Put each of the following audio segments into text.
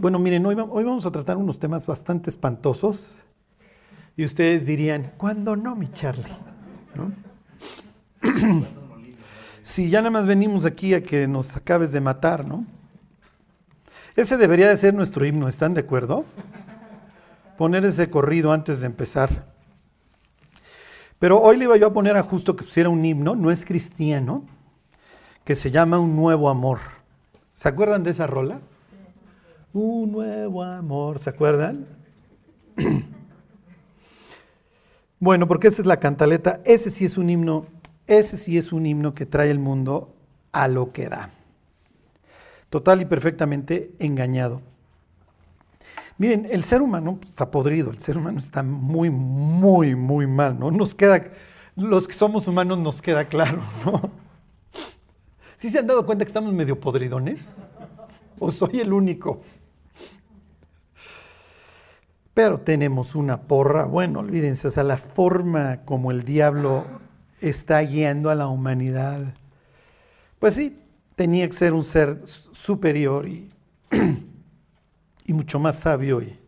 Bueno, miren, hoy, vamos a tratar unos temas bastante espantosos y ustedes dirían, ¿cuándo no, mi Charlie? Si ya nada más venimos aquí a que nos acabes de matar, ¿no? Ese debería de ser nuestro himno, ¿están de acuerdo? Poner ese corrido antes de empezar. Pero hoy le iba yo a poner a justo que pusiera un himno, no es cristiano, que se llama Un Nuevo Amor. ¿Se acuerdan de esa rola? Un nuevo amor, ¿se acuerdan? bueno, porque esa es la cantaleta, ese sí es un himno, ese sí es un himno que trae el mundo a lo que da. Total y perfectamente engañado. Miren, el ser humano está podrido, el ser humano está muy, muy, muy mal, ¿no? Nos queda, los que somos humanos nos queda claro, ¿no? ¿Sí se han dado cuenta que estamos medio podridones? ¿O soy el único? Pero tenemos una porra, bueno, olvídense, o sea, la forma como el diablo está guiando a la humanidad, pues sí, tenía que ser un ser superior y, y mucho más sabio y,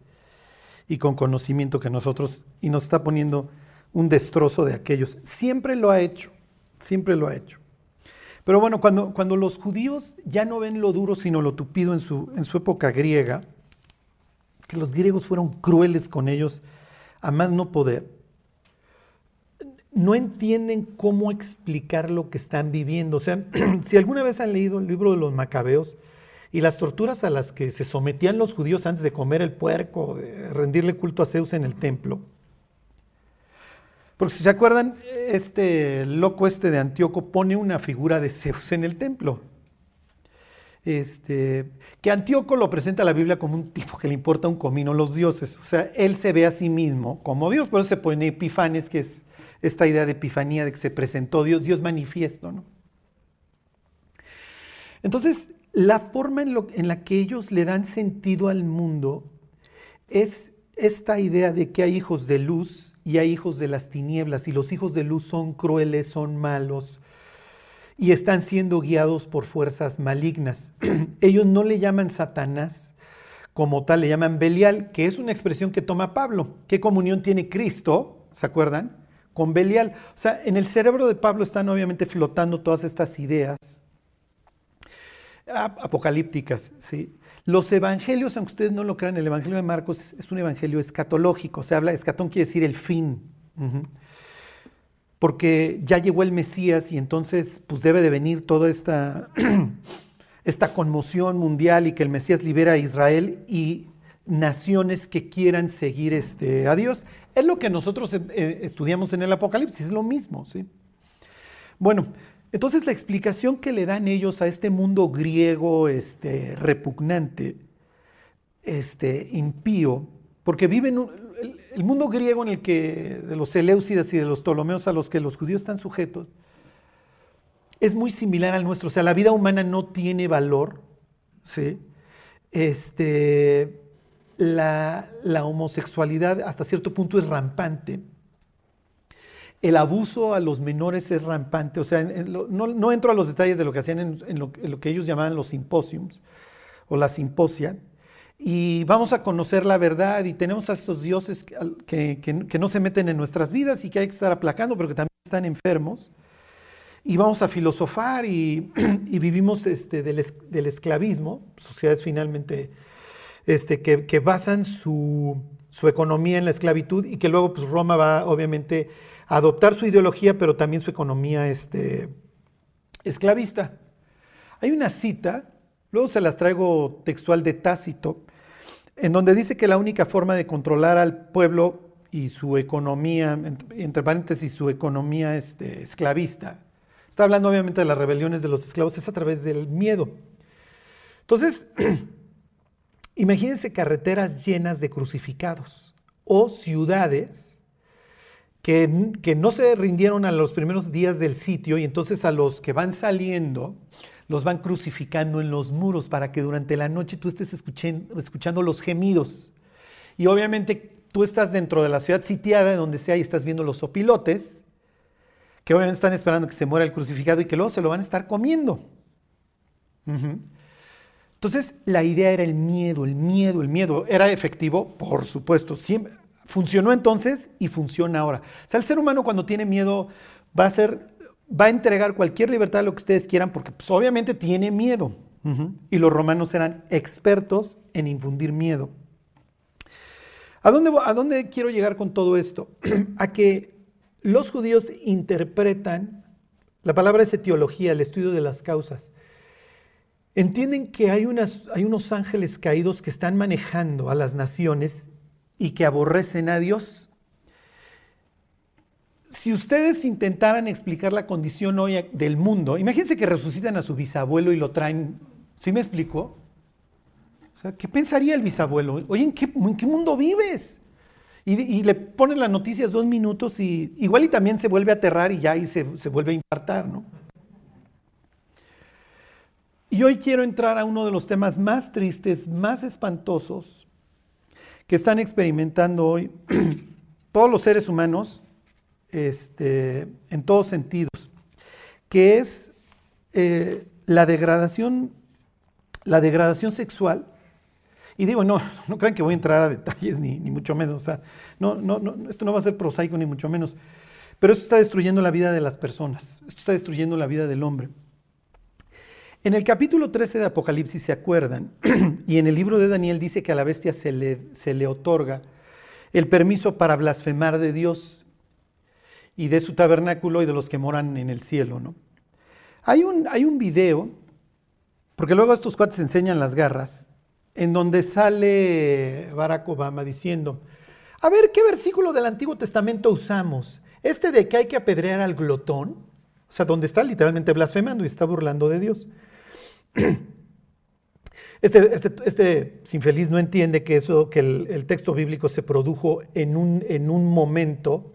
y con conocimiento que nosotros, y nos está poniendo un destrozo de aquellos. Siempre lo ha hecho, siempre lo ha hecho. Pero bueno, cuando, cuando los judíos ya no ven lo duro, sino lo tupido en su, en su época griega, que los griegos fueron crueles con ellos a más no poder, no entienden cómo explicar lo que están viviendo. O sea, si alguna vez han leído el libro de los macabeos y las torturas a las que se sometían los judíos antes de comer el puerco, de rendirle culto a Zeus en el templo, porque si se acuerdan, este loco este de Antíoco pone una figura de Zeus en el templo este, que Antíoco lo presenta a la Biblia como un tipo que le importa un comino los dioses. O sea, él se ve a sí mismo como Dios, por eso se pone Epifanes, que es esta idea de epifanía, de que se presentó Dios, Dios manifiesto. ¿no? Entonces, la forma en, en la que ellos le dan sentido al mundo es esta idea de que hay hijos de luz y hay hijos de las tinieblas, y los hijos de luz son crueles, son malos, y están siendo guiados por fuerzas malignas. Ellos no le llaman Satanás como tal, le llaman Belial, que es una expresión que toma Pablo. ¿Qué comunión tiene Cristo? ¿Se acuerdan? Con Belial. O sea, en el cerebro de Pablo están obviamente flotando todas estas ideas apocalípticas, ¿sí? Los evangelios, aunque ustedes no lo crean, el evangelio de Marcos es un evangelio escatológico, se habla, escatón quiere decir el fin porque ya llegó el Mesías y entonces pues debe de venir toda esta, esta conmoción mundial y que el Mesías libera a Israel y naciones que quieran seguir este, a Dios. Es lo que nosotros eh, eh, estudiamos en el Apocalipsis, es lo mismo. ¿sí? Bueno, entonces la explicación que le dan ellos a este mundo griego este, repugnante, este, impío, porque viven, el, mundo griego en el que, de los Seleucidas y de los Ptolomeos a los que los judíos están sujetos, es muy similar al nuestro. O sea, la vida humana no tiene valor, ¿sí? Este, la, homosexualidad hasta cierto punto es rampante. El abuso a los menores es rampante. O sea, no, entro a los detalles de lo que hacían en, lo, en, lo, que ellos llamaban los simposiums o la simposia, y vamos a conocer la verdad y tenemos a estos dioses que, no se meten en nuestras vidas y que hay que estar aplacando, pero que también están enfermos. Y vamos a filosofar y, vivimos este, del, esclavismo, sociedades finalmente este, que, basan su, economía en la esclavitud y que luego pues, Roma va obviamente a adoptar su ideología, pero también su economía este, esclavista. Hay una cita, luego se las traigo textual de Tácito, en donde dice que la única forma de controlar al pueblo y su economía, entre paréntesis, su economía este, esclavista, está hablando obviamente de las rebeliones de los esclavos, es a través del miedo. Entonces, imagínense carreteras llenas de crucificados o ciudades que, que no se rindieron a los primeros días del sitio y entonces a los que van saliendo, los van crucificando en los muros para que durante la noche tú estés escuchando, los gemidos. Y obviamente tú estás dentro de la ciudad sitiada, donde sea, y estás viendo los opilotes, que obviamente están esperando que se muera el crucificado y que luego se lo van a estar comiendo. Entonces, la idea era el miedo, el miedo, el miedo. ¿Era efectivo? Por supuesto. Siempre. Funcionó entonces y funciona ahora. O sea, el ser humano cuando tiene miedo va a ser, va a entregar cualquier libertad a lo que ustedes quieran porque pues, obviamente tiene miedo. Y los romanos eran expertos en infundir miedo. ¿A dónde, ¿A dónde quiero llegar con todo esto? a que los judíos interpretan, la palabra es etiología, el estudio de las causas. Entienden que hay, unas, hay unos ángeles caídos que están manejando a las naciones y que aborrecen a Dios. Si ustedes intentaran explicar la condición hoy del mundo, imagínense que resucitan a su bisabuelo y lo traen, ¿sí me explico? ¿qué pensaría el bisabuelo? Oye, ¿en qué, mundo vives? Y, le ponen las noticias dos minutos y igual y también se vuelve a aterrar y ya y se, se vuelve a infartar, ¿no? Y hoy quiero entrar a uno de los temas más tristes, más espantosos que están experimentando hoy todos los seres humanos este, en todos sentidos, que es eh, la degradación, la degradación sexual. Y digo, no, no crean que voy a entrar a detalles, ni, ni mucho menos. O sea, no, no, esto no va a ser prosaico, ni mucho menos. Pero esto está destruyendo la vida de las personas. Esto está destruyendo la vida del hombre. En el capítulo 13 de Apocalipsis se acuerdan, y en el libro de Daniel dice que a la bestia se le, se le otorga el permiso para blasfemar de Dios y de su tabernáculo y de los que moran en el cielo. ¿no? Hay, un, hay un video, porque luego estos cuates enseñan las garras, en donde sale Barack Obama diciendo, a ver, ¿qué versículo del Antiguo Testamento usamos? Este de que hay que apedrear al glotón, o sea, donde está literalmente blasfemando y está burlando de Dios. Este, este, este, infeliz no entiende que, eso, que el, texto bíblico se produjo en un, en un, momento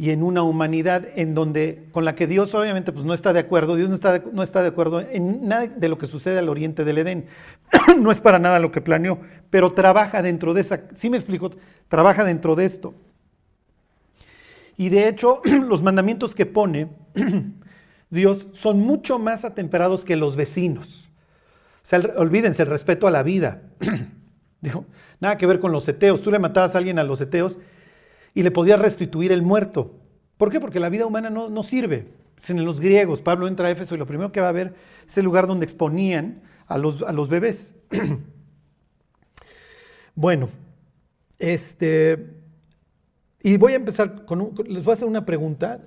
y en una humanidad en donde, con la que Dios obviamente pues, no está de acuerdo, Dios no está de, no está de acuerdo en nada de lo que sucede al oriente del Edén. no es para nada lo que planeó, pero trabaja dentro de esa, ¿sí me explico? Trabaja dentro de esto. Y de hecho, los mandamientos que pone Dios son mucho más atemperados que los vecinos. O sea, olvídense el respeto a la vida. Dijo, nada que ver con los seteos. Tú le matabas a alguien a los seteos y le podías restituir el muerto. ¿Por qué? Porque la vida humana no, no sirve. En los griegos, Pablo entra a Éfeso y lo primero que va a ver es el lugar donde exponían a los, a los bebés. bueno, este, y voy a empezar con les voy a hacer una pregunta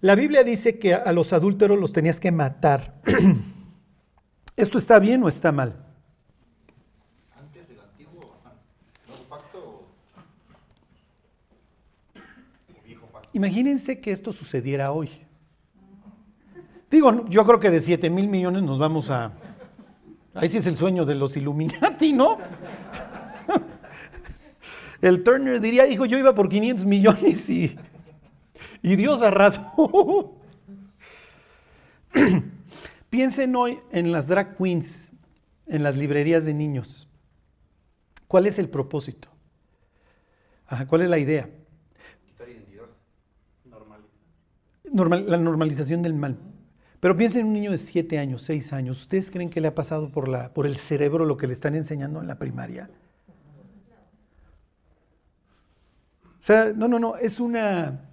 la Biblia dice que a los adúlteros los tenías que matar. ¿Esto está bien o está mal? Antes del antiguo pacto, Imagínense que esto sucediera hoy. Digo, yo creo que de 7 mil millones nos vamos a... Ahí sí es el sueño de los Illuminati, ¿no? El Turner diría, hijo, yo iba por 500 millones y y Dios arrasó. Piensen hoy en las drag queens, en las librerías de niños. ¿Cuál es el propósito? ¿Cuál es la idea? La normalización del mal. Pero piensen en un niño de 7 años, 6 años. ¿Ustedes creen que le ha pasado por, la, por el cerebro lo que le están enseñando en la primaria? O sea, no, no, no, es una,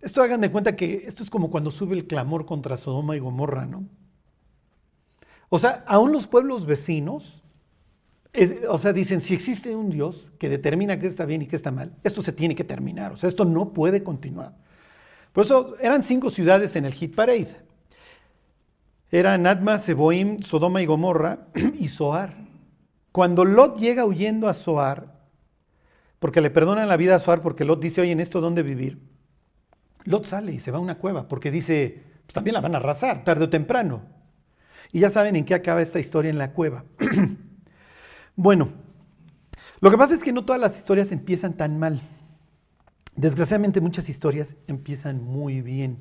esto hagan de cuenta que esto es como cuando sube el clamor contra Sodoma y Gomorra, ¿no? O sea, aún los pueblos vecinos, o sea, dicen, si existe un Dios que determina qué está bien y qué está mal, esto se tiene que terminar, o sea, esto no puede continuar. Por eso eran cinco ciudades en el Hit Parade. Eran Adma, Seboim, Sodoma y Gomorra y Zoar. Cuando Lot llega huyendo a Zoar, porque le perdonan la vida a Zoar, porque Lot dice, oye, ¿en esto dónde vivir? Lot sale y se va a una cueva porque dice, pues también la van a arrasar tarde o temprano. Y ya saben en qué acaba esta historia en la cueva. bueno, lo que pasa es que no todas las historias empiezan tan mal. Desgraciadamente muchas historias empiezan muy bien.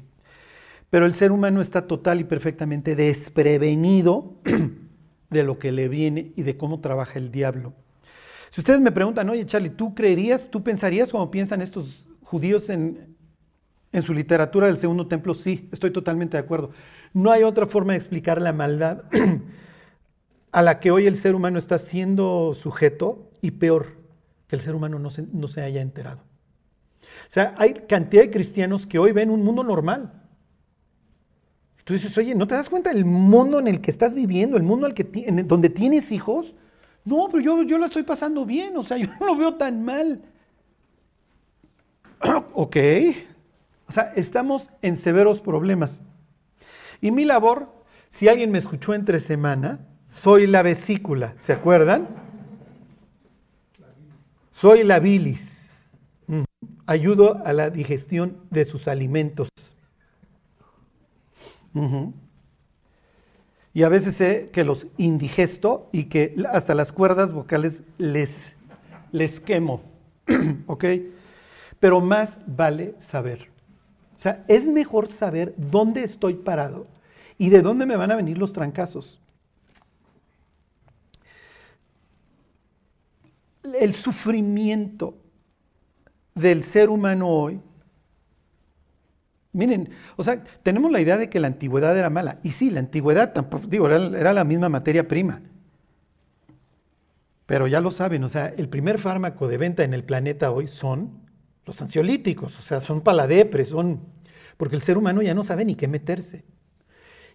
Pero el ser humano está total y perfectamente desprevenido de lo que le viene y de cómo trabaja el diablo. Si ustedes me preguntan, oye Charlie, ¿tú creerías, tú pensarías como piensan estos judíos en, su literatura del segundo templo, sí, estoy totalmente de acuerdo. No hay otra forma de explicar la maldad a la que hoy el ser humano está siendo sujeto y peor, que el ser humano no se haya enterado. O sea, hay cantidad de cristianos que hoy ven un mundo normal. Tú dices, oye, ¿no te das cuenta del mundo en el que estás viviendo, el mundo al que en donde tienes hijos? No, pero yo, yo la estoy pasando bien, o sea, yo no lo veo tan mal. ok, o sea, estamos en severos problemas. Y mi labor, si alguien me escuchó entre semana, soy la vesícula, ¿se acuerdan? Soy la bilis. Ayudo a la digestión de sus alimentos. Y a veces sé que los indigesto y que hasta las cuerdas vocales les, les quemo. ¿Ok? Pero más vale saber. O sea, es mejor saber dónde estoy parado y de dónde me van a venir los trancazos. El sufrimiento del ser humano hoy. Miren, o sea, tenemos la idea de que la antigüedad era mala. Y sí, la antigüedad tampoco, digo, era, la misma materia prima. Pero ya lo saben, o sea, el primer fármaco de venta en el planeta hoy son los ansiolíticos, o sea, son paladepres, son... porque el ser humano ya no sabe ni qué meterse.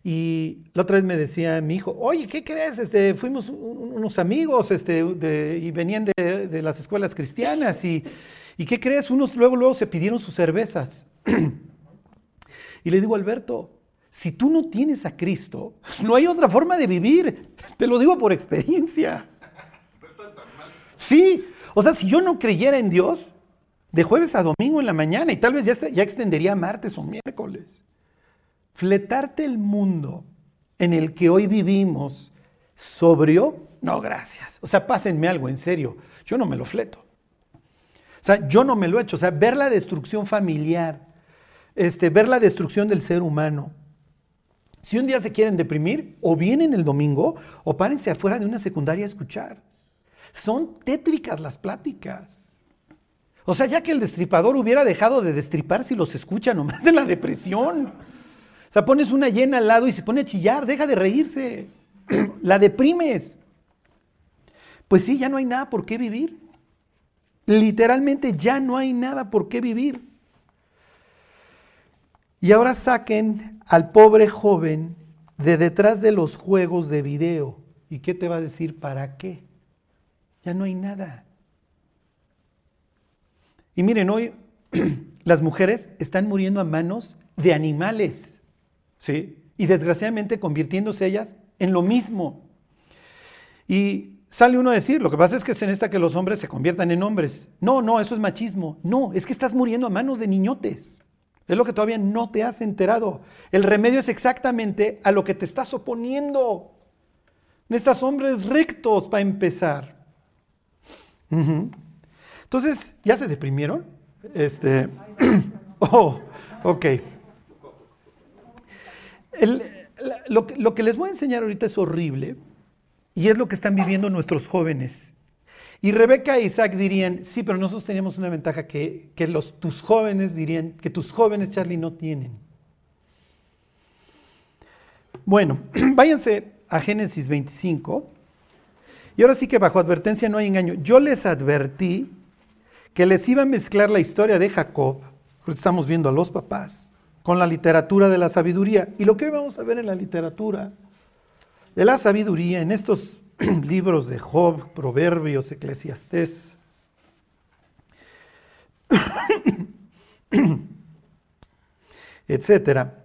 Y la otra vez me decía mi hijo, oye, ¿qué crees? Este, fuimos unos amigos este, y venían de, las escuelas cristianas y, y, ¿qué crees? Unos luego, luego se pidieron sus cervezas. y le digo, Alberto, si tú no tienes a Cristo, no hay otra forma de vivir. Te lo digo por experiencia. Sí, o sea, si yo no creyera en Dios, de jueves a domingo en la mañana y tal vez ya, ya extendería martes o miércoles. Fletarte el mundo en el que hoy vivimos sobrio, no, gracias. O sea, pásenme algo, en serio. Yo no me lo fleto. O sea, yo no me lo he hecho. O sea, ver la destrucción familiar, este, ver la destrucción del ser humano. Si un día se quieren deprimir, o vienen el domingo, o párense afuera de una secundaria a escuchar. Son tétricas las pláticas. O sea, ya que el destripador hubiera dejado de destripar si los escucha nomás de la depresión. O sea, pones una llena al lado y se pone a chillar, deja de reírse. la deprimes. Pues sí, ya no hay nada por qué vivir. Literalmente ya no hay nada por qué vivir. Y ahora saquen al pobre joven de detrás de los juegos de video. ¿Y qué te va a decir? ¿Para qué? Ya no hay nada. Y miren, hoy las mujeres están muriendo a manos de animales, ¿sí? Y desgraciadamente convirtiéndose ellas en lo mismo. Y sale uno a decir, lo que pasa es que se necesita que los hombres se conviertan en hombres. No, no, eso es machismo. No, es que estás muriendo a manos de niñotes. Es lo que todavía no te has enterado. El remedio es exactamente a lo que te estás oponiendo. Necesitas hombres rectos para empezar. Entonces, ¿ya se deprimieron? Este, oh, ok. lo, lo, que les voy a enseñar ahorita es horrible y es lo que están viviendo nuestros jóvenes. Y Rebeca e Isaac dirían, sí, pero nosotros tenemos una ventaja que, que los, tus jóvenes dirían, que tus jóvenes, Charlie, no tienen. Bueno, váyanse a Génesis 25. Y ahora sí que bajo advertencia no hay engaño. Yo les advertí que les iba a mezclar la historia de Jacob, estamos viendo a los papás, con la literatura de la sabiduría. Y lo que vamos a ver en la literatura de la sabiduría, en estos libros de Job, Proverbios, Eclesiastés, etcétera,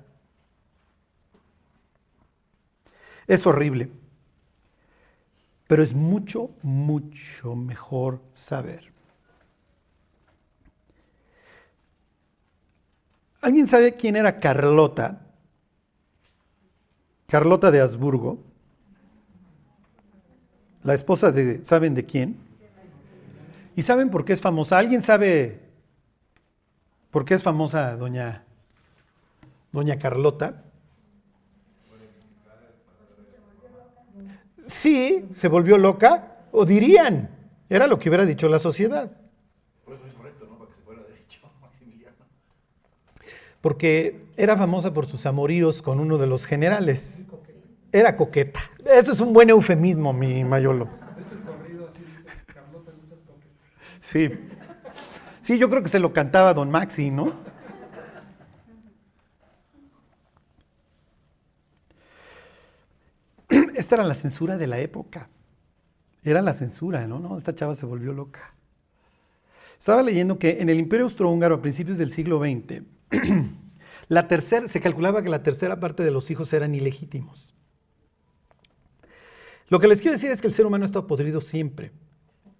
es horrible. Pero es mucho, mucho mejor saber ¿Alguien sabe quién era Carlota? Carlota de Habsburgo. La esposa de, ¿saben de quién? ¿Y saben por qué es famosa? ¿Alguien sabe por qué es famosa doña, doña Carlota? Sí, se volvió loca, o dirían, era lo que hubiera dicho la sociedad. porque era famosa por sus amoríos con uno de los generales. Era coqueta. Eso es un buen eufemismo, mi Mayolo. Sí. Sí, yo creo que se lo cantaba don Maxi, ¿no? Esta era la censura de la época. Era la censura, ¿no? no esta chava se volvió loca. Estaba leyendo que en el Imperio Austrohúngaro a principios del siglo XX, la tercera, se calculaba que la tercera parte de los hijos eran ilegítimos. Lo que les quiero decir es que el ser humano ha estado podrido siempre,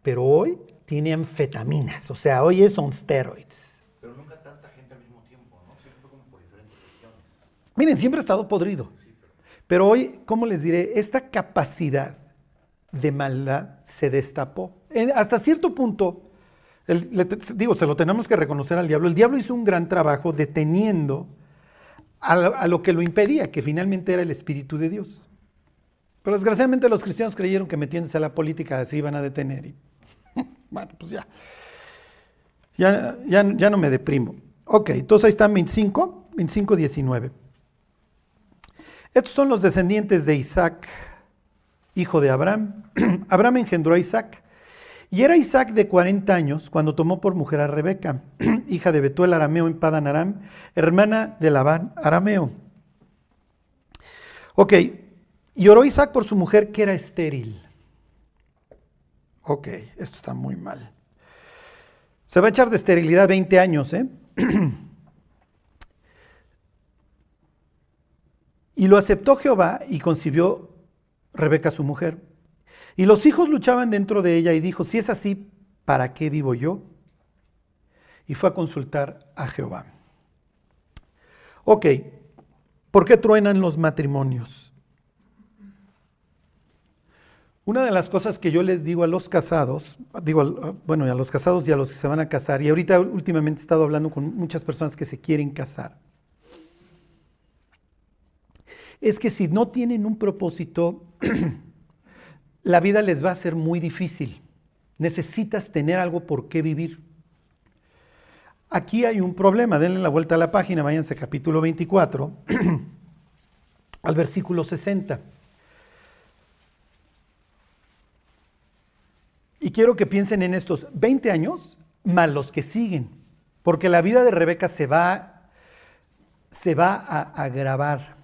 pero hoy tiene anfetaminas, o sea, hoy es on steroids. Pero nunca tanta gente al mismo tiempo, ¿no? Siempre fue como por diferentes cuestiones. Miren, siempre ha estado podrido. Pero hoy, ¿cómo les diré? Esta capacidad de maldad se destapó. hasta cierto punto, digo, se lo tenemos que reconocer al diablo. El diablo hizo un gran trabajo deteniendo a, lo que lo impedía, que finalmente era el Espíritu de Dios. Pero desgraciadamente los cristianos creyeron que metiéndose a la política se iban a detener. Y, bueno, pues ya. Ya, ya, no me deprimo. Ok, entonces ahí están 25, 25, 19. Estos son los descendientes de Isaac, hijo de Abraham. Abraham engendró a Isaac. Y era Isaac de 40 años cuando tomó por mujer a Rebeca, hija de Betuel Arameo en Padan Aram, hermana de Labán Arameo. Ok, y oró Isaac por su mujer que era estéril. Ok, esto está muy mal. Se va a echar de esterilidad 20 años, ¿eh? y lo aceptó Jehová y concibió Rebeca su mujer. Y los hijos luchaban dentro de ella y dijo, si es así, ¿para qué vivo yo? Y fue a consultar a Jehová. Ok, ¿por qué truenan los matrimonios? Una de las cosas que yo les digo a los casados, digo, bueno, a los casados y a los que se van a casar, y ahorita últimamente he estado hablando con muchas personas que se quieren casar, es que si no tienen un propósito, la vida les va a ser muy difícil. Necesitas tener algo por qué vivir. Aquí hay un problema, denle la vuelta a la página, váyanse capítulo 24, al versículo 60. Y quiero que piensen en estos 20 años más los que siguen, porque la vida de Rebeca se va, se va a agravar.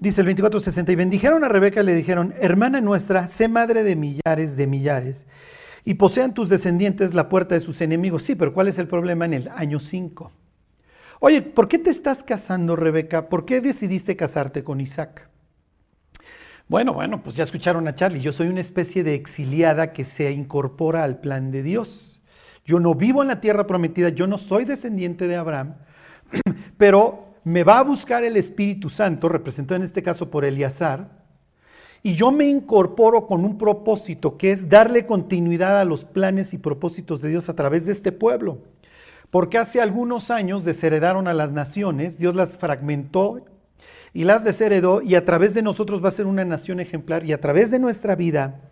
Dice el 24:60, y bendijeron a Rebeca y le dijeron, hermana nuestra, sé madre de millares de millares, y posean tus descendientes la puerta de sus enemigos. Sí, pero ¿cuál es el problema en el año 5? Oye, ¿por qué te estás casando, Rebeca? ¿Por qué decidiste casarte con Isaac? Bueno, bueno, pues ya escucharon a Charlie, yo soy una especie de exiliada que se incorpora al plan de Dios. Yo no vivo en la tierra prometida, yo no soy descendiente de Abraham, pero me va a buscar el Espíritu Santo, representado en este caso por Eleazar, y yo me incorporo con un propósito que es darle continuidad a los planes y propósitos de Dios a través de este pueblo. Porque hace algunos años desheredaron a las naciones, Dios las fragmentó y las desheredó y a través de nosotros va a ser una nación ejemplar y a través de nuestra vida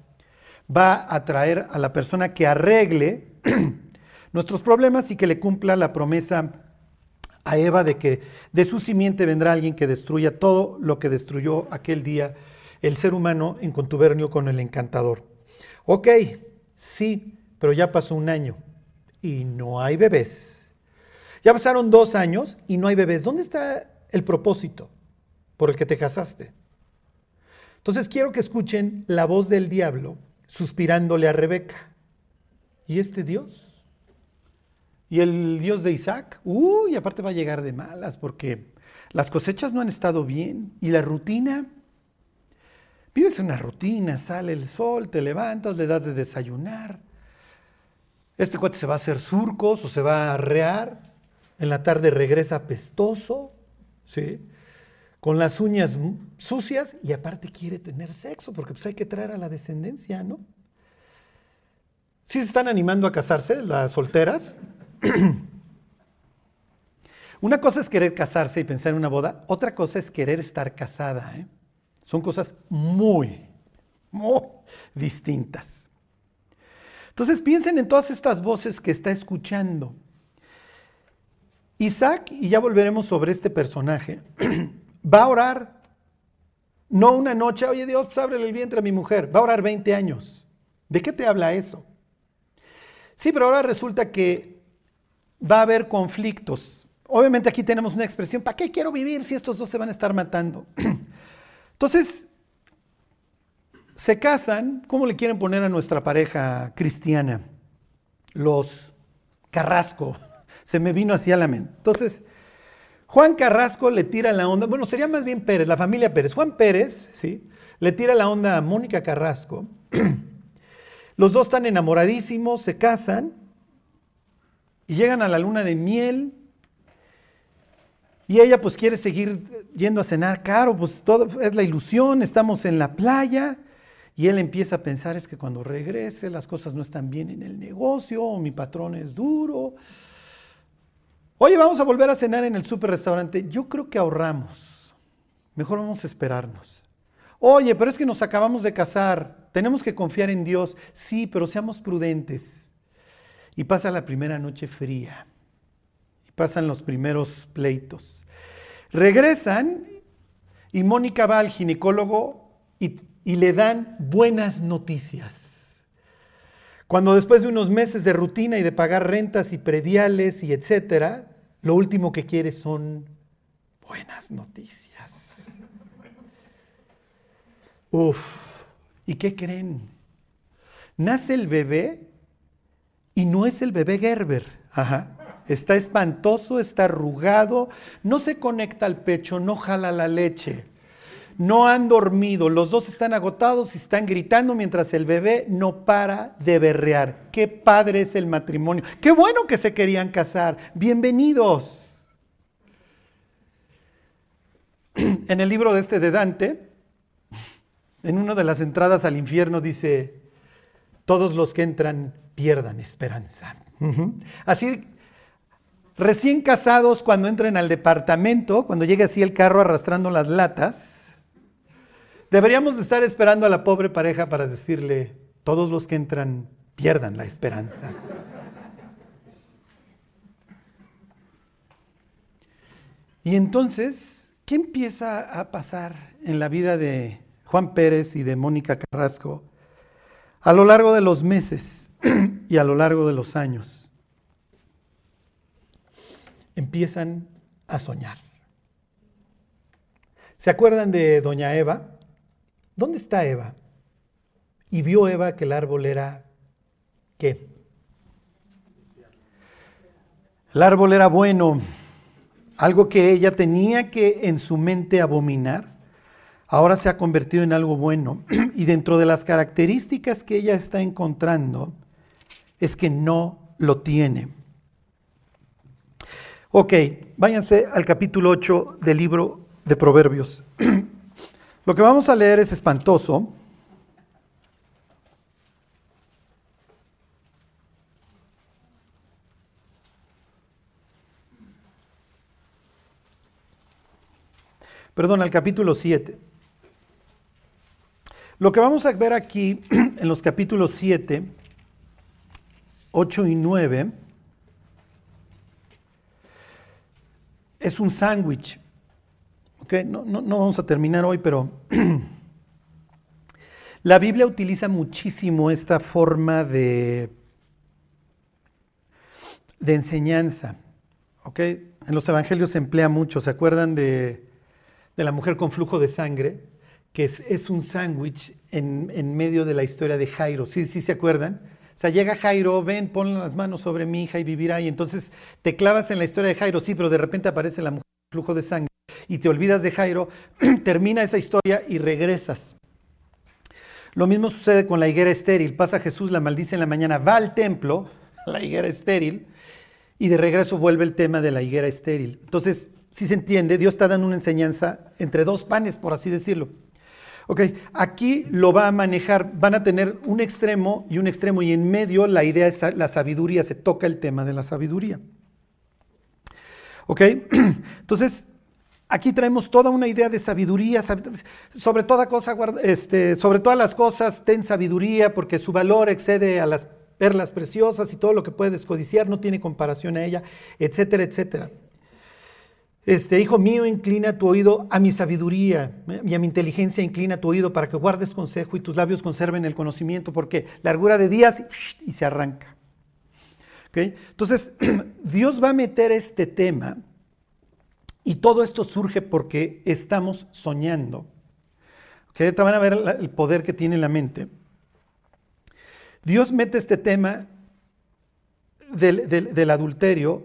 va a traer a la persona que arregle nuestros problemas y que le cumpla la promesa a Eva de que de su simiente vendrá alguien que destruya todo lo que destruyó aquel día el ser humano en contubernio con el encantador. Ok, sí, pero ya pasó un año y no hay bebés. Ya pasaron dos años y no hay bebés. ¿Dónde está el propósito por el que te casaste? Entonces quiero que escuchen la voz del diablo suspirándole a Rebeca. ¿Y este Dios? Y el Dios de Isaac, uy, aparte va a llegar de malas porque las cosechas no han estado bien. Y la rutina, vives una rutina, sale el sol, te levantas, le das de desayunar. Este cuate se va a hacer surcos o se va a arrear. En la tarde regresa pestoso, ¿sí? Con las uñas sucias y aparte quiere tener sexo porque pues hay que traer a la descendencia, ¿no? ¿Sí se están animando a casarse las solteras? Una cosa es querer casarse y pensar en una boda, otra cosa es querer estar casada. ¿eh? Son cosas muy, muy distintas. Entonces piensen en todas estas voces que está escuchando. Isaac, y ya volveremos sobre este personaje, va a orar, no una noche, oye Dios, pues ábrele el vientre a mi mujer, va a orar 20 años. ¿De qué te habla eso? Sí, pero ahora resulta que va a haber conflictos. Obviamente aquí tenemos una expresión, ¿para qué quiero vivir si estos dos se van a estar matando? Entonces, se casan, ¿cómo le quieren poner a nuestra pareja cristiana? Los Carrasco. Se me vino así a la mente. Entonces, Juan Carrasco le tira la onda, bueno, sería más bien Pérez, la familia Pérez. Juan Pérez, ¿sí? Le tira la onda a Mónica Carrasco. Los dos están enamoradísimos, se casan y llegan a la luna de miel. Y ella pues quiere seguir yendo a cenar caro, pues todo es la ilusión, estamos en la playa. Y él empieza a pensar es que cuando regrese las cosas no están bien en el negocio, o mi patrón es duro. Oye, vamos a volver a cenar en el super restaurante. Yo creo que ahorramos. Mejor vamos a esperarnos. Oye, pero es que nos acabamos de casar. Tenemos que confiar en Dios. Sí, pero seamos prudentes. Y pasa la primera noche fría. Y pasan los primeros pleitos. Regresan y Mónica va al ginecólogo y y le dan buenas noticias. Cuando después de unos meses de rutina y de pagar rentas y prediales y etcétera, lo último que quiere son buenas noticias. Uf, ¿y qué creen? Nace el bebé y no es el bebé Gerber. Ajá. Está espantoso, está arrugado, no se conecta al pecho, no jala la leche no han dormido, los dos están agotados y están gritando mientras el bebé no para de berrear. Qué padre es el matrimonio. Qué bueno que se querían casar. Bienvenidos. En el libro de este de Dante, en una de las entradas al infierno dice, todos los que entran pierdan esperanza. Así, recién casados, cuando entren al departamento, cuando llegue así el carro arrastrando las latas, Deberíamos estar esperando a la pobre pareja para decirle, todos los que entran pierdan la esperanza. Y entonces, ¿qué empieza a pasar en la vida de Juan Pérez y de Mónica Carrasco a lo largo de los meses y a lo largo de los años? Empiezan a soñar. ¿Se acuerdan de doña Eva? ¿Dónde está Eva? Y vio Eva que el árbol era ¿qué? El árbol era bueno, algo que ella tenía que en su mente abominar, ahora se ha convertido en algo bueno. Y dentro de las características que ella está encontrando es que no lo tiene. Ok, váyanse al capítulo 8 del libro de Proverbios. Lo que vamos a leer es espantoso. Perdón, al capítulo 7. Lo que vamos a ver aquí en los capítulos 7, 8 y 9 es un sándwich no, vamos a terminar hoy, pero la Biblia utiliza muchísimo esta forma de, de enseñanza. En los evangelios se emplea mucho. ¿Se acuerdan de, la mujer con flujo de sangre? Que es, un sándwich en, medio de la historia de Jairo. ¿Sí, ¿Sí se acuerdan? O sea, llega Jairo, ven, pon las manos sobre mi hija y vivirá. Y entonces te clavas en la historia de Jairo, sí, pero de repente aparece la mujer con flujo de sangre y te olvidas de Jairo, termina esa historia y regresas. Lo mismo sucede con la higuera estéril. Pasa Jesús, la maldice en la mañana, va al templo, la higuera estéril, y de regreso vuelve el tema de la higuera estéril. Entonces, si se entiende, Dios está dando una enseñanza entre dos panes, por así decirlo. Ok, aquí lo va a manejar, van a tener un extremo y un extremo, y en medio la idea es la sabiduría, se toca el tema de la sabiduría. Ok, entonces Aquí traemos toda una idea de sabiduría, sobre toda cosa, este, sobre todas las cosas, ten sabiduría, porque su valor excede a las perlas preciosas y todo lo que puedes codiciar no tiene comparación a ella, etcétera, etcétera. Este, hijo mío, inclina tu oído a mi sabiduría y a mi inteligencia, inclina tu oído para que guardes consejo y tus labios conserven el conocimiento, porque largura de días y se arranca. Entonces, Dios va a meter este tema y todo esto surge porque estamos soñando. ¿Okay? Te van a ver el poder que tiene la mente. Dios mete este tema del, del adulterio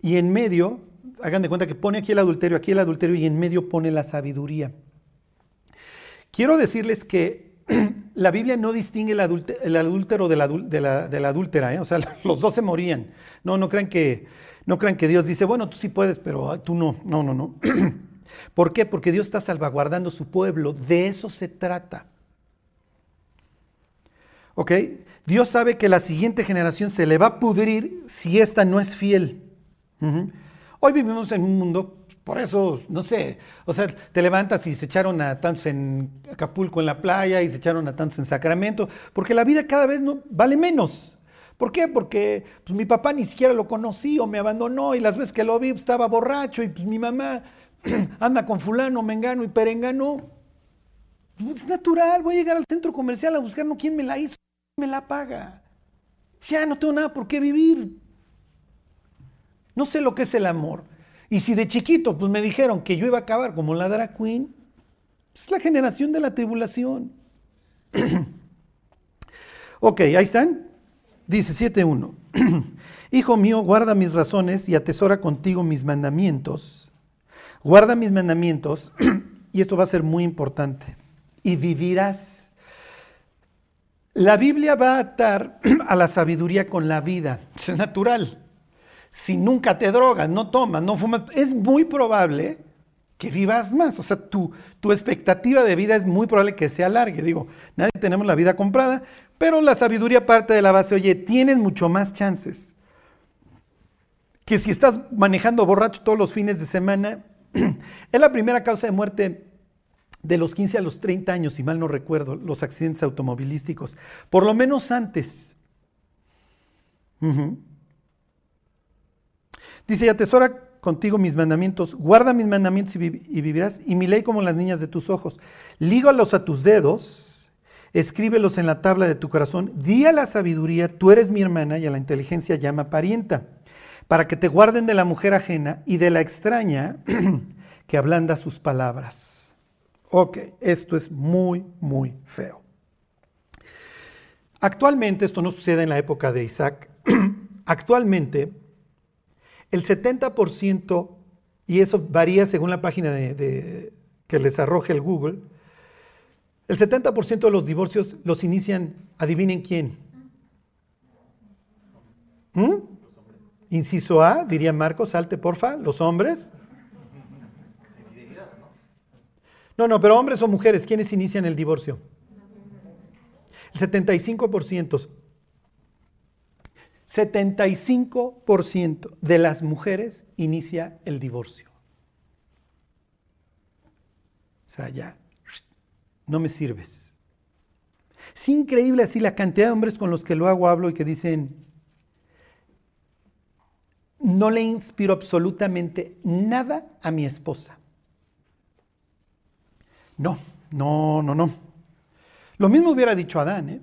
y en medio hagan de cuenta que pone aquí el adulterio, aquí el adulterio y en medio pone la sabiduría. Quiero decirles que la Biblia no distingue el, adúltero de la, adúltera, ¿eh? o sea, los dos se morían. No, no crean, que, no crean que Dios dice, bueno, tú sí puedes, pero tú no. No, no, no. ¿Por qué? Porque Dios está salvaguardando su pueblo, de eso se trata. ¿Ok? Dios sabe que la siguiente generación se le va a pudrir si esta no es fiel. Hoy vivimos en un mundo, por eso, no sé, o sea, te levantas y se echaron a tantos en Acapulco en la playa y se echaron a tantos en Sacramento, porque la vida cada vez no, vale menos. ¿Por qué? Porque pues, mi papá ni siquiera lo conocí o me abandonó y las veces que lo vi pues, estaba borracho y pues mi mamá anda con fulano, mengano y perengano. Pues, es natural, voy a llegar al centro comercial a buscar no quién me la hizo, me la paga. Ya no tengo nada por qué vivir. No sé lo que es el amor. Y si de chiquito pues me dijeron que yo iba a acabar como la drag queen, es la generación de la tribulación. ok, ahí están. Dice 7.1. Hijo mío, guarda mis razones y atesora contigo mis mandamientos. Guarda mis mandamientos, y esto va a ser muy importante, y vivirás. La Biblia va a atar a la sabiduría con la vida. Es natural si nunca te drogas, no tomas, no fumas, es muy probable que vivas más. O sea, tu, tu expectativa de vida es muy probable que se alargue. Digo, nadie tenemos la vida comprada, pero la sabiduría parte de la base, oye, tienes mucho más chances que si estás manejando borracho todos los fines de semana. es la primera causa de muerte de los 15 a los 30 años, si mal no recuerdo, los accidentes automovilísticos. Por lo menos antes. Dice, y atesora contigo mis mandamientos, guarda mis mandamientos y, vivirás, y mi ley como las niñas de tus ojos. Lígalos a tus dedos, escríbelos en la tabla de tu corazón, di a la sabiduría, tú eres mi hermana, y a la inteligencia llama parienta, para que te guarden de la mujer ajena y de la extraña que ablanda sus palabras. Ok, esto es muy, muy feo. Actualmente, esto no sucede en la época de Isaac, actualmente el 70%, y eso varía según la página de, que les arroje el Google, el 70% de los divorcios los inician, adivinen quién. ¿Mm? Inciso A, diría Marcos, salte porfa, los hombres. No, no, pero hombres o mujeres, ¿quiénes inician el divorcio? El 75%. 75% de las mujeres inicia el divorcio. O sea, ya, no me sirves. Es increíble así la cantidad de hombres con los que lo hago, hablo y que dicen, no le inspiro absolutamente nada a mi esposa. No, no, no, no. Lo mismo hubiera dicho Adán, ¿eh?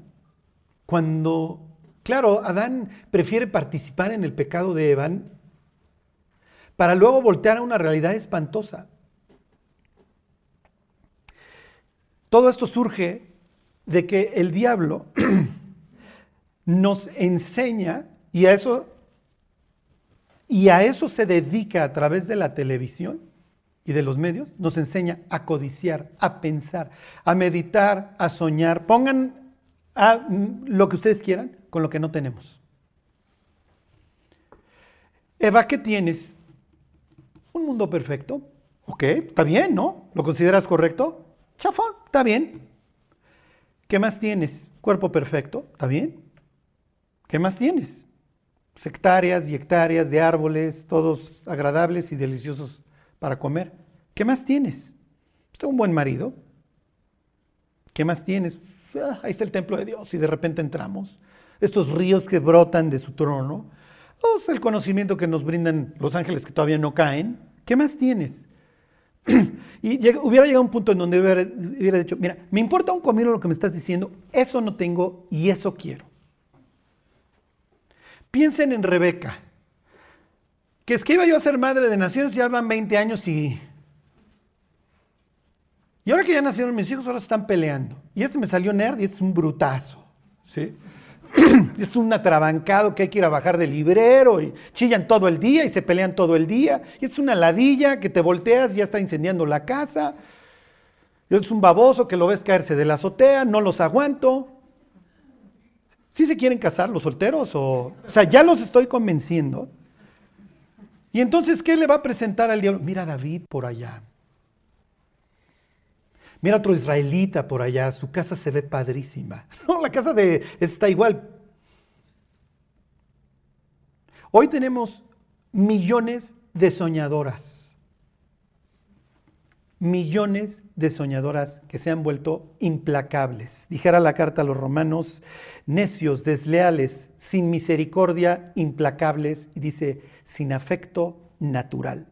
Cuando Claro, Adán prefiere participar en el pecado de Eva para luego voltear a una realidad espantosa. Todo esto surge de que el diablo nos enseña y a eso y a eso se dedica a través de la televisión y de los medios, nos enseña a codiciar, a pensar, a meditar, a soñar. Pongan a lo que ustedes quieran, con lo que no tenemos. Eva, ¿qué tienes? Un mundo perfecto. Ok, está bien, ¿no? ¿Lo consideras correcto? Chafón, está bien. ¿Qué más tienes? Cuerpo perfecto, ¿está bien? ¿Qué más tienes? Hectáreas y hectáreas de árboles, todos agradables y deliciosos para comer. ¿Qué más tienes? Usted un buen marido. ¿Qué más tienes? Ah, ahí está el templo de Dios y de repente entramos estos ríos que brotan de su trono, o el conocimiento que nos brindan los ángeles que todavía no caen, ¿Qué más tienes? y hubiera llegado un punto en donde hubiera, hubiera, dicho, mira, me importa un comino lo que me estás diciendo, eso no tengo y eso quiero. Piensen en Rebeca, que es que iba yo a ser madre de naciones, ya van 20 años y... Y ahora que ya nacieron mis hijos, ahora se están peleando. Y este me salió nerd y este es un brutazo. ¿sí? es un atrabancado que hay que ir a bajar del librero y chillan todo el día y se pelean todo el día. Y es una ladilla que te volteas y ya está incendiando la casa. Es un baboso que lo ves caerse de la azotea, no los aguanto. ¿Sí se quieren casar los solteros? O, o sea, ya los estoy convenciendo. Y entonces, ¿qué le va a presentar al diablo? Mira David por allá. Mira otro israelita por allá, su casa se ve padrísima. No, la casa de está igual. Hoy tenemos millones de soñadoras. Millones de soñadoras que se han vuelto implacables. Dijera la carta a los romanos, necios, desleales, sin misericordia, implacables, y dice, sin afecto natural.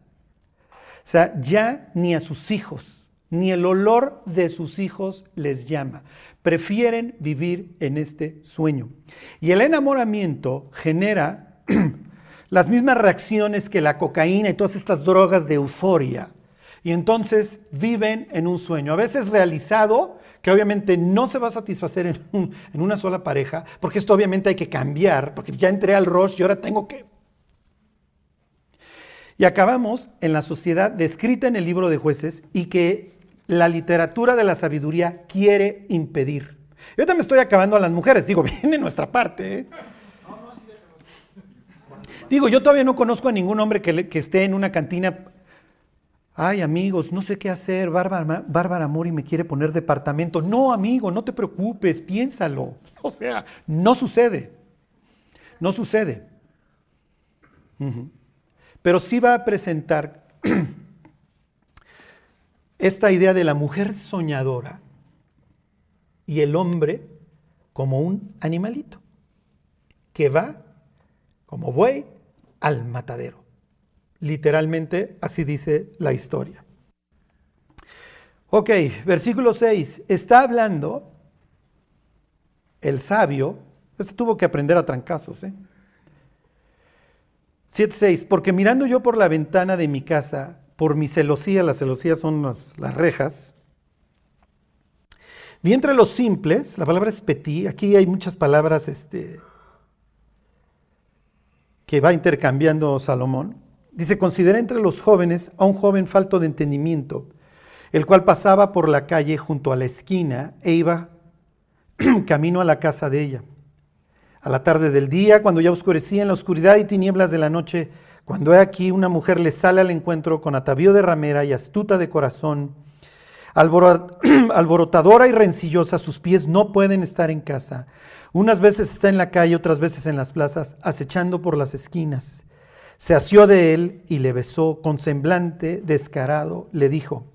O sea, ya ni a sus hijos ni el olor de sus hijos les llama. Prefieren vivir en este sueño. Y el enamoramiento genera las mismas reacciones que la cocaína y todas estas drogas de euforia. Y entonces viven en un sueño, a veces realizado, que obviamente no se va a satisfacer en, una sola pareja, porque esto obviamente hay que cambiar, porque ya entré al rush y ahora tengo que y acabamos en la sociedad descrita en el libro de jueces y que la literatura de la sabiduría quiere impedir. Yo también estoy acabando a las mujeres, digo, viene nuestra parte. ¿eh? Digo, yo todavía no conozco a ningún hombre que, esté en una cantina. Ay, amigos, no sé qué hacer. Bárbara, Bárbara Mori me quiere poner departamento. No, amigo, no te preocupes, piénsalo. O sea, no sucede. No sucede. Pero sí va a presentar esta idea de la mujer soñadora y el hombre como un animalito que va como buey al matadero. Literalmente así dice la historia. Ok, versículo 6. Está hablando el sabio, este tuvo que aprender a trancazos, ¿eh? 7.6, porque mirando yo por la ventana de mi casa, por mi celosía, las celosías son las, rejas. Vi entre los simples, la palabra es petit, aquí hay muchas palabras este, que va intercambiando Salomón. Dice, considera entre los jóvenes a un joven falto de entendimiento, el cual pasaba por la calle junto a la esquina e iba camino a la casa de ella. A la tarde del día, cuando ya oscurecía en la oscuridad y tinieblas de la noche, cuando he aquí una mujer le sale al encuentro con atavío de ramera y astuta de corazón, alborotadora y rencillosa, sus pies no pueden estar en casa. Unas veces está en la calle, otras veces en las plazas, acechando por las esquinas. Se asió de él y le besó con semblante descarado. Le dijo,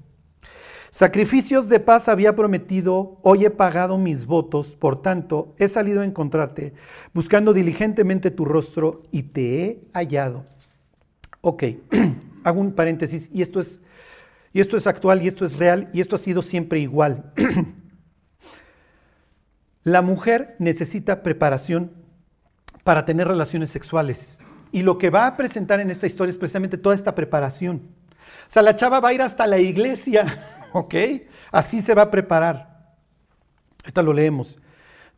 Sacrificios de paz había prometido, hoy he pagado mis votos, por tanto he salido a encontrarte, buscando diligentemente tu rostro y te he hallado. Ok, hago un paréntesis y esto es y esto es actual y esto es real y esto ha sido siempre igual. La mujer necesita preparación para tener relaciones sexuales. Y lo que va a presentar en esta historia es precisamente toda esta preparación. O sea, la chava va a ir hasta la iglesia, ¿ok? Así se va a preparar. Ahorita lo leemos.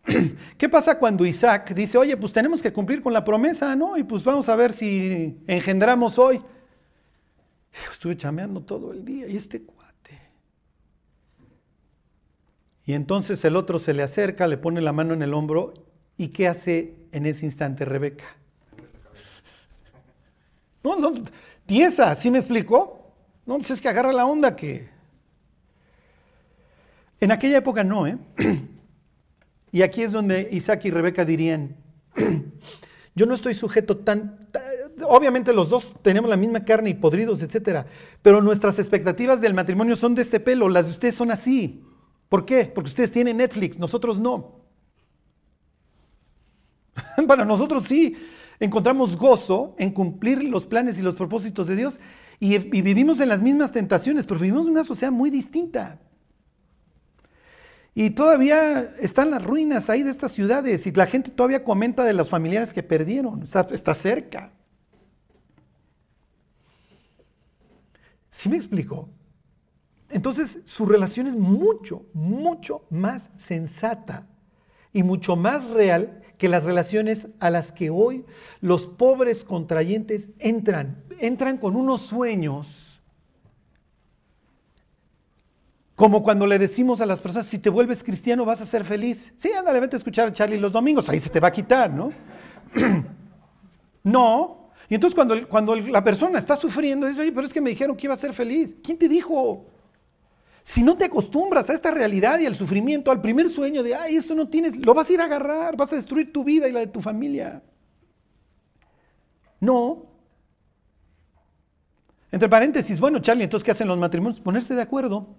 ¿Qué pasa cuando Isaac dice, oye, pues tenemos que cumplir con la promesa, ¿no? Y pues vamos a ver si engendramos hoy. Estuve chameando todo el día y este cuate. Y entonces el otro se le acerca, le pone la mano en el hombro y ¿qué hace en ese instante Rebeca? No, no, tiesa, ¿sí me explicó? No, pues es que agarra la onda que... En aquella época no, ¿eh? Y aquí es donde Isaac y Rebeca dirían, yo no estoy sujeto tan, obviamente los dos tenemos la misma carne y podridos, etcétera, pero nuestras expectativas del matrimonio son de este pelo, las de ustedes son así. ¿Por qué? Porque ustedes tienen Netflix, nosotros no. Bueno, nosotros sí encontramos gozo en cumplir los planes y los propósitos de Dios Y, y vivimos en las mismas tentaciones, pero vivimos en una sociedad muy distinta. Y todavía están las ruinas ahí de estas ciudades y la gente todavía comenta de los familiares que perdieron. Está, cerca. ¿Sí me explico? Entonces su relación es mucho, mucho más sensata y mucho más real que las relaciones a las que hoy los pobres contrayentes entran. Entran con unos sueños Como cuando le decimos a las personas, si te vuelves cristiano vas a ser feliz. Sí, ándale, vete a escuchar a Charlie los domingos, ahí se te va a quitar, ¿no? no. Y entonces cuando, cuando la persona está sufriendo, dice, oye, pero es que me dijeron que iba a ser feliz. ¿Quién te dijo? Si no te acostumbras a esta realidad y al sufrimiento, al primer sueño de, ay, esto no tienes, lo vas a ir a agarrar, vas a destruir tu vida y la de tu familia. No. Entre paréntesis, bueno, Charlie, entonces, ¿qué hacen los matrimonios? Ponerse de acuerdo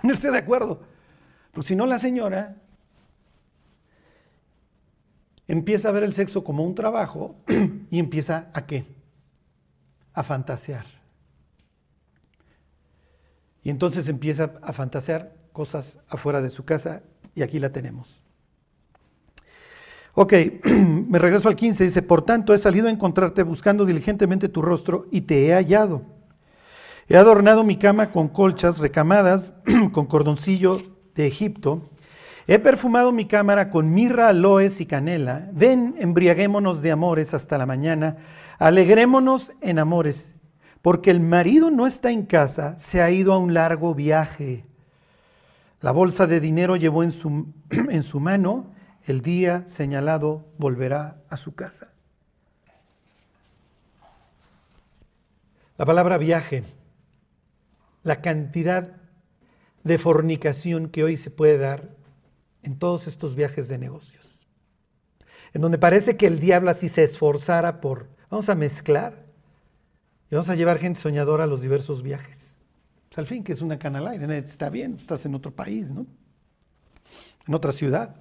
ponerse de acuerdo. Porque si no, la señora empieza a ver el sexo como un trabajo y empieza a qué? A fantasear. Y entonces empieza a fantasear cosas afuera de su casa y aquí la tenemos. Ok, me regreso al 15, dice, por tanto he salido a encontrarte buscando diligentemente tu rostro y te he hallado. He adornado mi cama con colchas recamadas, con cordoncillo de Egipto. He perfumado mi cámara con mirra, aloes y canela. Ven, embriaguémonos de amores hasta la mañana. Alegrémonos en amores, porque el marido no está en casa, se ha ido a un largo viaje. La bolsa de dinero llevó en su, en su mano. El día señalado volverá a su casa. La palabra viaje la cantidad de fornicación que hoy se puede dar en todos estos viajes de negocios. En donde parece que el diablo así se esforzara por, vamos a mezclar y vamos a llevar gente soñadora a los diversos viajes. Pues al fin que es una canal aire, está bien, estás en otro país, ¿no? En otra ciudad.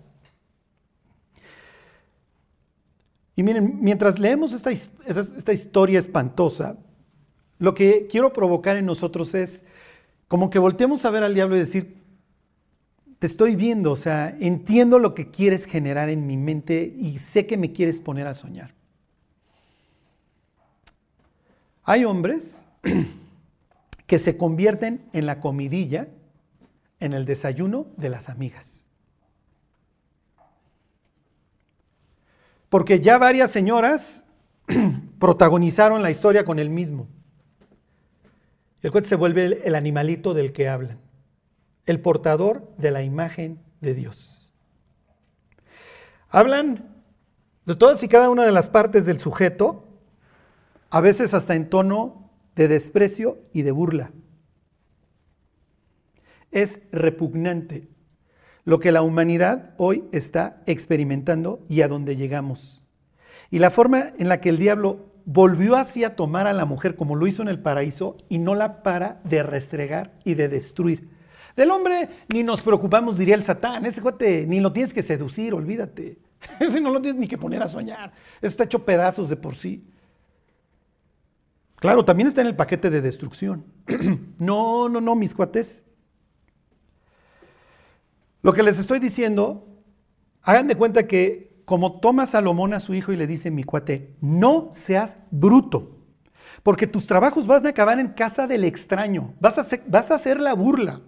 Y miren, mientras leemos esta, esta historia espantosa, lo que quiero provocar en nosotros es como que volteemos a ver al diablo y decir, te estoy viendo, o sea, entiendo lo que quieres generar en mi mente y sé que me quieres poner a soñar. Hay hombres que se convierten en la comidilla, en el desayuno de las amigas. Porque ya varias señoras protagonizaron la historia con el mismo. El cuate se vuelve el animalito del que hablan, el portador de la imagen de Dios. Hablan de todas y cada una de las partes del sujeto, a veces hasta en tono de desprecio y de burla. Es repugnante lo que la humanidad hoy está experimentando y a dónde llegamos. Y la forma en la que el diablo volvió así a tomar a la mujer como lo hizo en el paraíso y no la para de restregar y de destruir. Del hombre ni nos preocupamos, diría el Satán. Ese cuate ni lo tienes que seducir, olvídate. Ese no lo tienes ni que poner a soñar. Está hecho pedazos de por sí. Claro, también está en el paquete de destrucción. no, no, no, mis cuates. Lo que les estoy diciendo, hagan de cuenta que como toma Salomón a su hijo y le dice, mi cuate, no seas bruto, porque tus trabajos van a acabar en casa del extraño, vas a, hacer, vas a hacer la burla,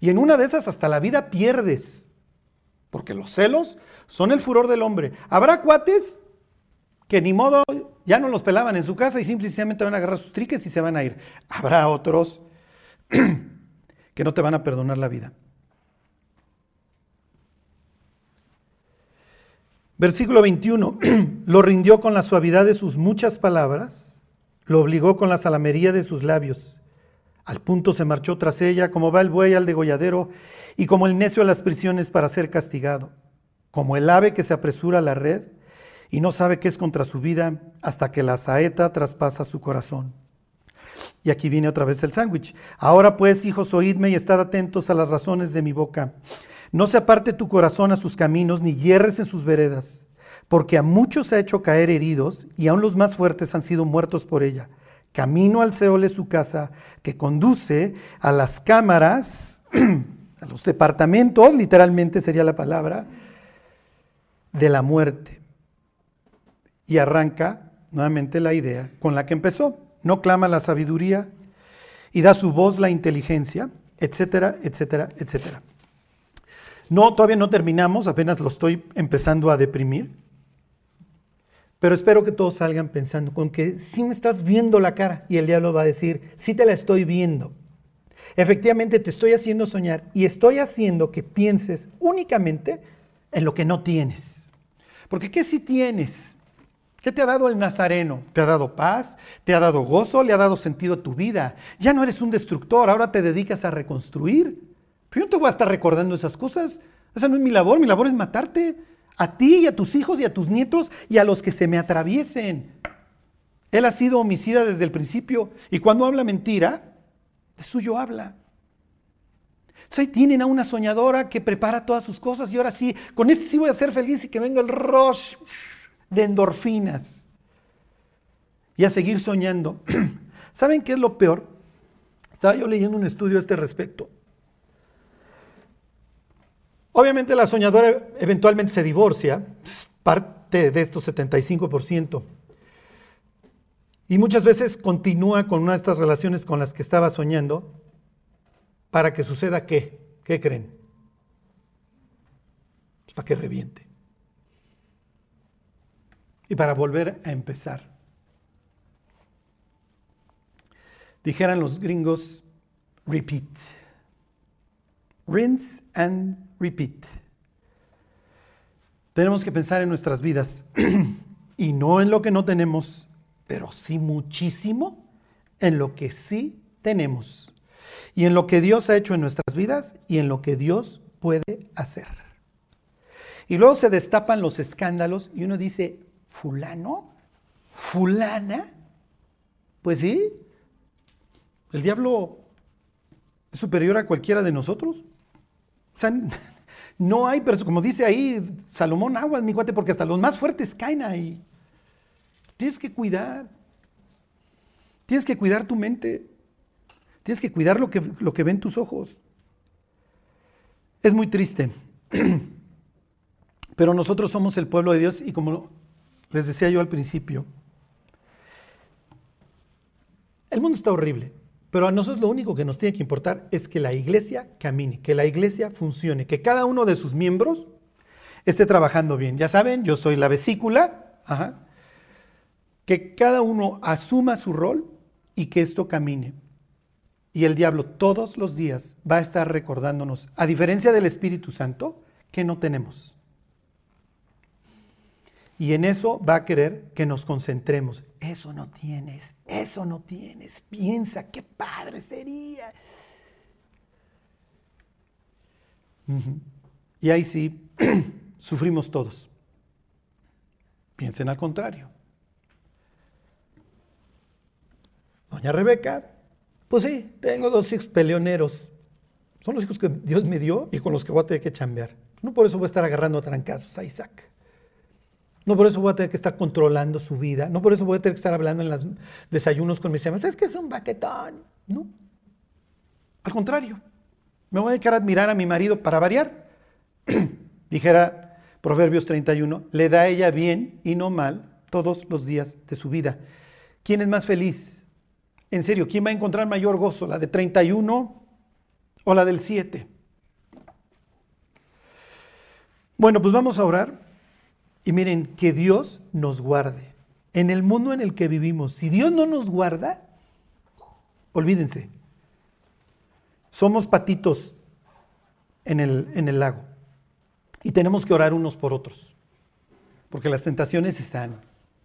y en una de esas hasta la vida pierdes, porque los celos son el furor del hombre. Habrá cuates que ni modo ya no los pelaban en su casa y simplemente van a agarrar sus triques y se van a ir. Habrá otros que no te van a perdonar la vida. Versículo 21, lo rindió con la suavidad de sus muchas palabras, lo obligó con la salamería de sus labios. Al punto se marchó tras ella, como va el buey al degolladero, y como el necio a las prisiones para ser castigado, como el ave que se apresura a la red y no sabe qué es contra su vida hasta que la saeta traspasa su corazón. Y aquí viene otra vez el sándwich. Ahora pues, hijos, oídme y estad atentos a las razones de mi boca. No se aparte tu corazón a sus caminos, ni hierres en sus veredas, porque a muchos ha hecho caer heridos, y aun los más fuertes han sido muertos por ella. camino al Seol su casa, que conduce a las cámaras, a los departamentos, literalmente sería la palabra, de la muerte. Y arranca nuevamente la idea con la que empezó. No clama la sabiduría y da su voz la inteligencia, etcétera, etcétera, etcétera. No, todavía no terminamos, apenas lo estoy empezando a deprimir. Pero espero que todos salgan pensando con que si me estás viendo la cara y el diablo va a decir, sí te la estoy viendo. Efectivamente te estoy haciendo soñar y estoy haciendo que pienses únicamente en lo que no tienes. Porque ¿qué si tienes? ¿Qué te ha dado el Nazareno? ¿Te ha dado paz? ¿Te ha dado gozo? ¿Le ha dado sentido a tu vida? Ya no eres un destructor, ahora te dedicas a reconstruir. Pero yo no te voy a estar recordando esas cosas. Esa no es mi labor, mi labor es matarte. A ti y a tus hijos y a tus nietos y a los que se me atraviesen. Él ha sido homicida desde el principio y cuando habla mentira, de suyo habla. ahí tienen a una soñadora que prepara todas sus cosas y ahora sí, con este sí voy a ser feliz y que venga el rush de endorfinas. Y a seguir soñando. ¿Saben qué es lo peor? Estaba yo leyendo un estudio a este respecto. Obviamente la soñadora eventualmente se divorcia, parte de estos 75%. Y muchas veces continúa con una de estas relaciones con las que estaba soñando para que suceda qué? ¿Qué creen? Pues para que reviente. Y para volver a empezar. Dijeran los gringos, repeat. Rinse and repeat. Tenemos que pensar en nuestras vidas y no en lo que no tenemos, pero sí muchísimo en lo que sí tenemos. Y en lo que Dios ha hecho en nuestras vidas y en lo que Dios puede hacer. Y luego se destapan los escándalos y uno dice, fulano, fulana, pues sí, el diablo es superior a cualquiera de nosotros. O sea, no hay, pero como dice ahí Salomón Aguas, mi cuate, porque hasta los más fuertes caen ahí. Tienes que cuidar. Tienes que cuidar tu mente. Tienes que cuidar lo que, lo que ven tus ojos. Es muy triste. Pero nosotros somos el pueblo de Dios y como les decía yo al principio, el mundo está horrible. Pero a nosotros lo único que nos tiene que importar es que la iglesia camine, que la iglesia funcione, que cada uno de sus miembros esté trabajando bien. Ya saben, yo soy la vesícula, que cada uno asuma su rol y que esto camine. Y el diablo todos los días va a estar recordándonos, a diferencia del Espíritu Santo, que no tenemos. Y en eso va a querer que nos concentremos. Eso no tienes, eso no tienes. Piensa, qué padre sería. Y ahí sí, sufrimos todos. Piensen al contrario. Doña Rebeca, pues sí, tengo dos hijos peleoneros. Son los hijos que Dios me dio y con los que voy a tener que chambear. No por eso voy a estar agarrando a trancazos a Isaac. No por eso voy a tener que estar controlando su vida. No por eso voy a tener que estar hablando en los desayunos con mis hermanos. Es que es un baquetón. No. Al contrario. Me voy a dedicar a admirar a mi marido para variar. Dijera Proverbios 31, le da a ella bien y no mal todos los días de su vida. ¿Quién es más feliz? En serio, ¿quién va a encontrar mayor gozo? ¿La de 31 o la del 7? Bueno, pues vamos a orar. Y miren, que Dios nos guarde. En el mundo en el que vivimos, si Dios no nos guarda, olvídense, somos patitos en el, en el lago. Y tenemos que orar unos por otros. Porque las tentaciones están,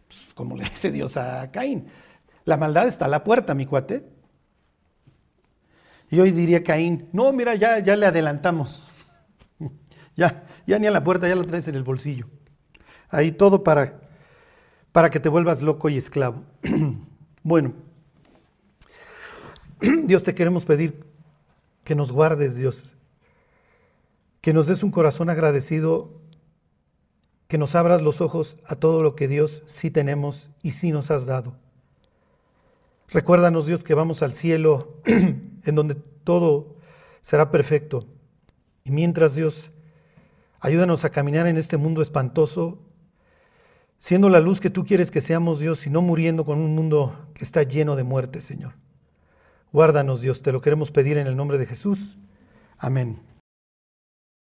pues, como le dice Dios a Caín. La maldad está a la puerta, mi cuate. Y hoy diría Caín, no, mira, ya, ya le adelantamos. ya, ya ni a la puerta, ya lo traes en el bolsillo. Ahí todo para, para que te vuelvas loco y esclavo. bueno, Dios te queremos pedir que nos guardes, Dios, que nos des un corazón agradecido, que nos abras los ojos a todo lo que Dios sí tenemos y sí nos has dado. Recuérdanos, Dios, que vamos al cielo en donde todo será perfecto. Y mientras, Dios, ayúdanos a caminar en este mundo espantoso, siendo la luz que tú quieres que seamos, Dios, y no muriendo con un mundo que está lleno de muerte, Señor. Guárdanos, Dios, te lo queremos pedir en el nombre de Jesús. Amén.